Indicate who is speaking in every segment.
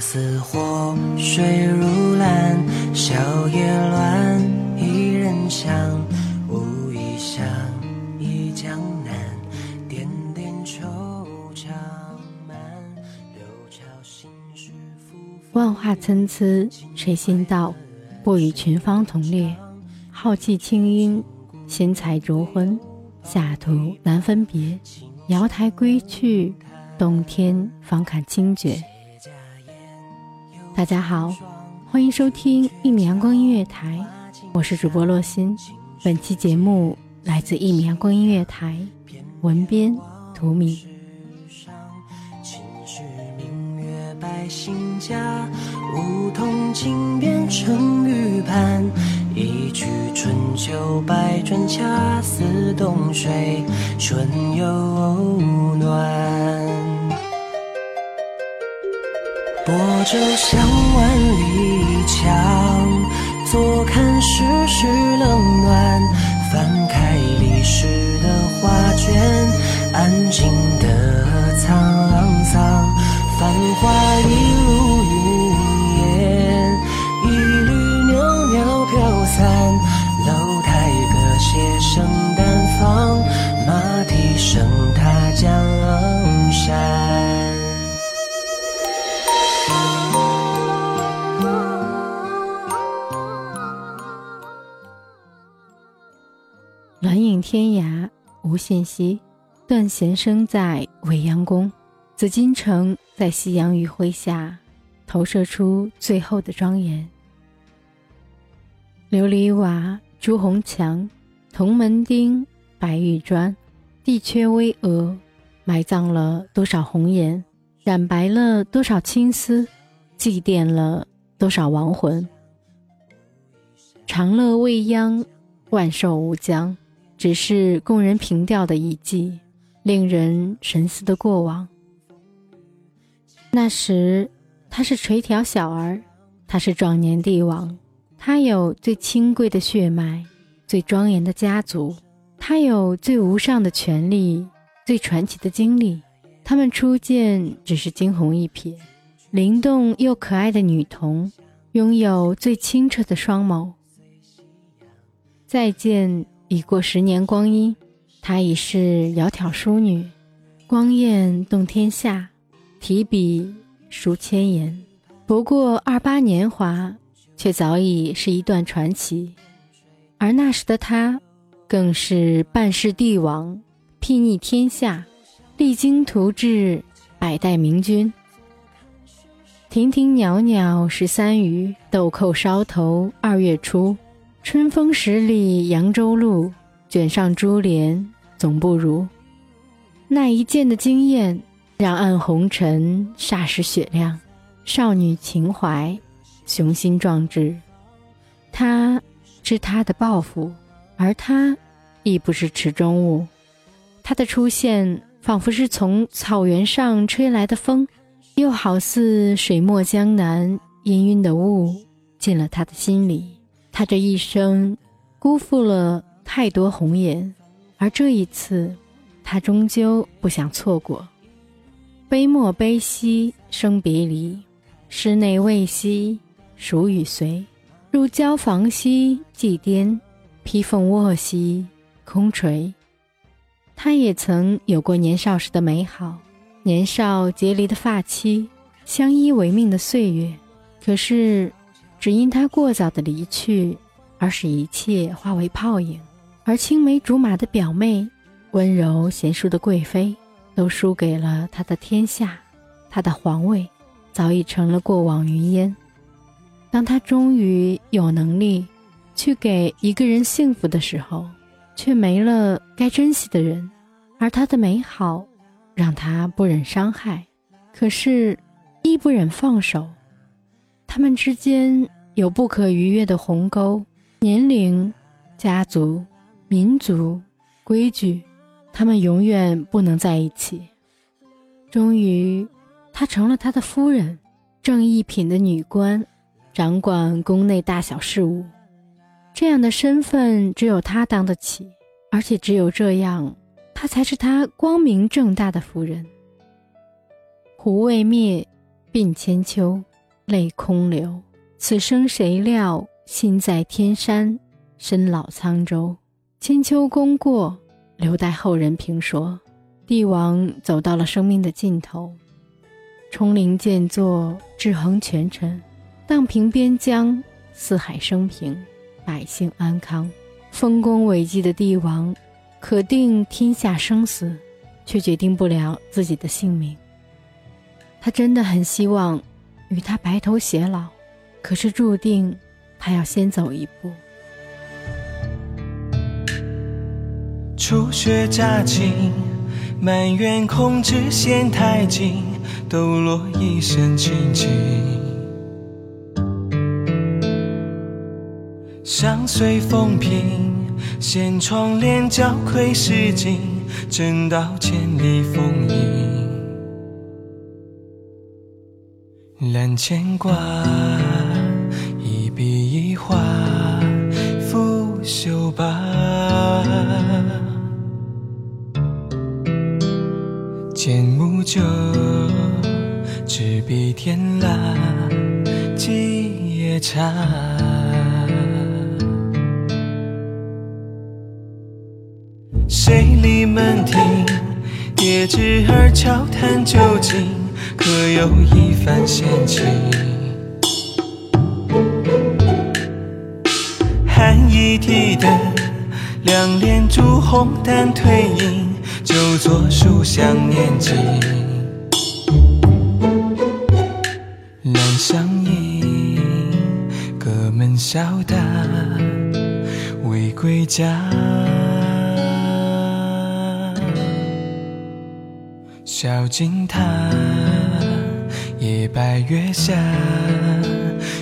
Speaker 1: 似火，水如蓝，笑靥乱，一人香，无意想，忆江南，点点惆怅满，柳桥心事浮浮
Speaker 2: 万化参差，谁心道？不与群芳同列，浩气清音，仙才着婚，下途难分别。瑶台归去，洞天方看清绝。大家好，欢迎收听一米阳光音乐台，我是主播洛心。本期节目来自一米阳光音乐台，文编图米。
Speaker 1: 秦时明月百姓家，梧桐井边春雨畔。一曲春秋百转，恰似冬水春又暖。泊舟向万里江，坐看世事冷暖。翻开历史的画卷，安静的沧桑。繁华一如云烟，一缕袅袅飘散。楼台歌榭声淡放，马蹄声踏江
Speaker 2: 无限稀，断弦声在未央宫。紫禁城在夕阳余晖下，投射出最后的庄严。琉璃瓦，朱红墙，铜门钉，白玉砖，地缺巍峨，埋葬了多少红颜，染白了多少青丝，祭奠了多少亡魂。长乐未央，万寿无疆，只是供人凭吊的遗迹，令人神思的过往。那时，他是垂髫小儿，他是壮年帝王，他有最清贵的血脉，最庄严的家族，他有最无上的权力，最传奇的经历。他们初见只是惊鸿一瞥，灵动又可爱的女童，拥有最清澈的双眸。再见，已过十年光阴，她已是窈窕淑女，光艳动天下，提笔书千言。不过二八年华，却早已是一段传奇。而那时的她，更是半世帝王，睥睨天下，励精图治，百代明君。亭亭袅袅十三余，豆蔻梢头二月初。春风十里扬州路，卷上珠帘总不如。那一剑的惊艳，让暗红尘霎时雪亮，少女情怀，雄心壮志。他知他的抱负，而他亦不是池中物。他的出现，仿佛是从草原上吹来的风，又好似水墨江南氤氲的雾，进了他的心里。他这一生辜负了太多红颜，而这一次。他终究不想错过。悲莫悲兮生别离，室内未息暑与随。入交房兮祭颠，披凤卧兮空垂。他也曾有过年少时的美好，年少结离的发妻，相依为命的岁月。可是，只因他过早的离去，而使一切化为泡影。而青梅竹马的表妹。温柔贤淑的贵妃，都输给了他的天下，他的皇位早已成了过往云烟。当他终于有能力去给一个人幸福的时候，却没了该珍惜的人，而他的美好让他不忍伤害，可是亦不忍放手。他们之间有不可逾越的鸿沟，年龄、家族、民族、规矩。他们永远不能在一起。终于，她成了他的夫人，正一品的女官，掌管宫内大小事务。这样的身份只有她当得起，而且只有这样，她才是他光明正大的夫人。壶未灭，鬓千秋，泪空流。此生谁料，心在天山，身老沧州。千秋功过。留待后人评说。帝王走到了生命的尽头，冲灵剑作，制衡权臣，荡平边疆，四海升平，百姓安康。丰功伟绩的帝王，可定天下生死，却决定不了自己的性命。他真的很希望与他白头偕老，可是注定他要先走一步。
Speaker 3: 初雪乍晴，满园空枝嫌太静，抖落一身清静。相随风平，掀窗帘交窥诗景，正道千里风影。揽牵挂，一笔一画，拂袖罢。剑木酒，执笔天蜡，几夜茶。谁立门庭？叠纸儿悄谈旧情，可有一番闲情？寒衣提灯，两帘烛红淡褪影。就坐书香念经，兰香盈，隔门笑答，未归家。小径塔，夜白月下，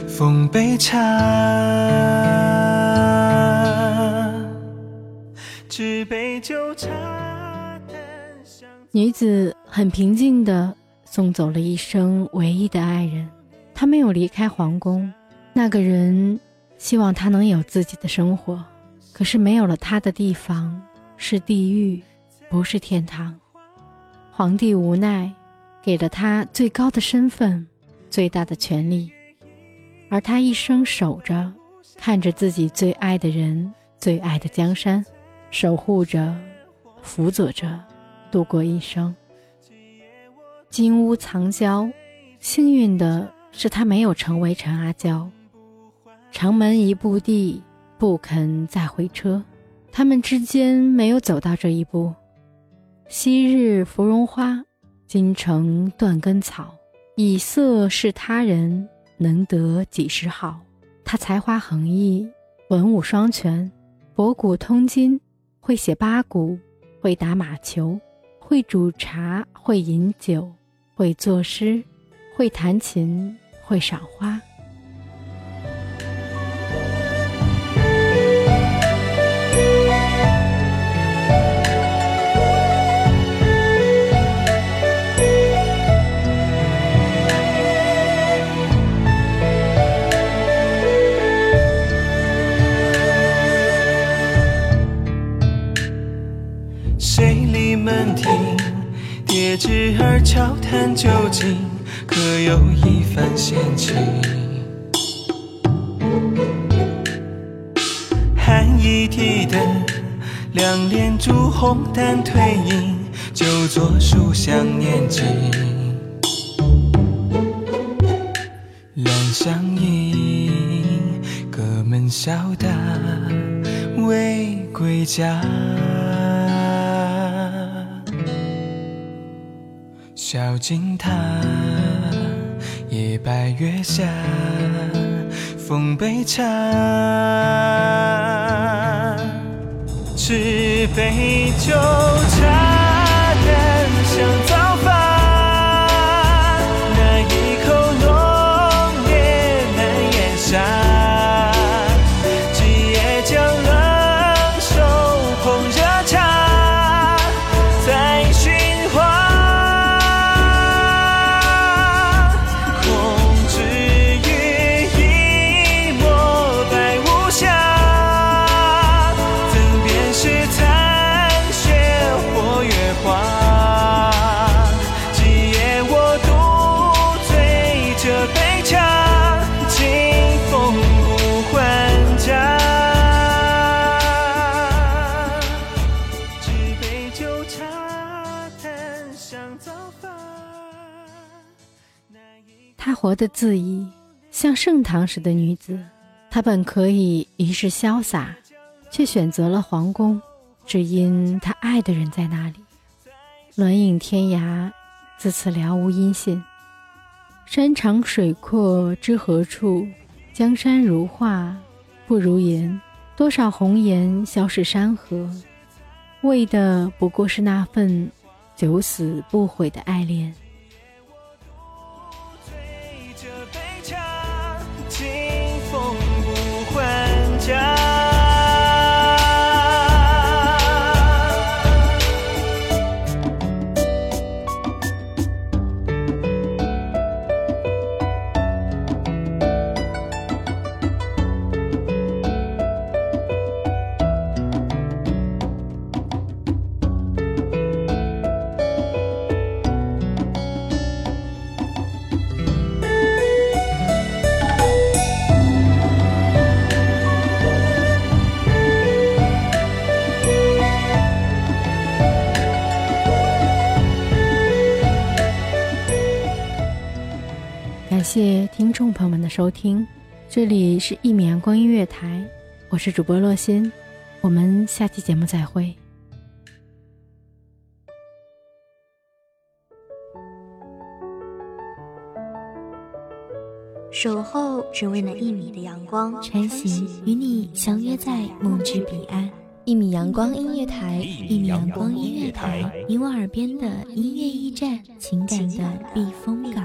Speaker 3: 奉杯茶，纸杯酒茶。
Speaker 2: 女子很平静地送走了一生唯一的爱人，她没有离开皇宫。那个人希望她能有自己的生活，可是没有了她的地方是地狱，不是天堂。皇帝无奈，给了他最高的身份，最大的权利，而他一生守着，看着自己最爱的人，最爱的江山，守护着，辅佐着。度过一生，金屋藏娇，幸运的是他没有成为陈阿娇。长门一步地，不肯再回车。他们之间没有走到这一步。昔日芙蓉花，今成断根草。以色侍他人，能得几时好？他才华横溢，文武双全，博古通今，会写八股，会打马球。会煮茶，会饮酒，会作诗，会弹琴，会赏花。
Speaker 3: 枝儿悄谈究竟，可有一番闲情？寒衣提灯，两帘烛红淡褪影，就坐书香念经。两相迎，隔门笑答未归家。小径塔，夜白月下，奉杯茶，纸杯酒茶，
Speaker 2: 活得恣意，像盛唐时的女子。她本可以一世潇洒，却选择了皇宫，只因她爱的人在那里。鸾影天涯，自此了无音信。山长水阔知何处？江山如画，不如言。多少红颜消逝山河，为的不过是那份九死不悔的爱恋。谢听众朋友们的收听，这里是一米阳光音乐台，我是主播洛心，我们下期节目再会。
Speaker 4: 守候只为那一米的阳光，
Speaker 5: 穿行与你相约在梦之彼岸。一米阳光音乐台，一米阳光音乐台，你我耳边的音乐驿站，情感的避风港。